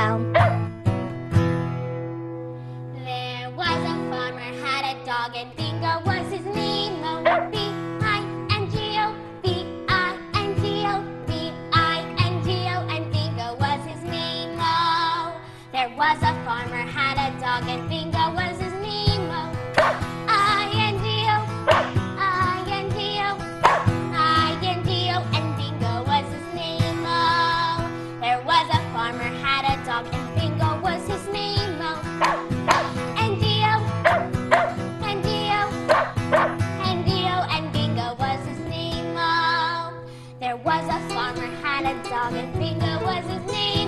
down. There was a farmer had a dog and Bingo was his name. Oh, B-I-N-G-O, B-I-N-G-O, B-I-N-G-O, and Bingo was his name. Oh, there was a farmer had a dog and Bingo there was a farmer had a dog and Bingo was his name.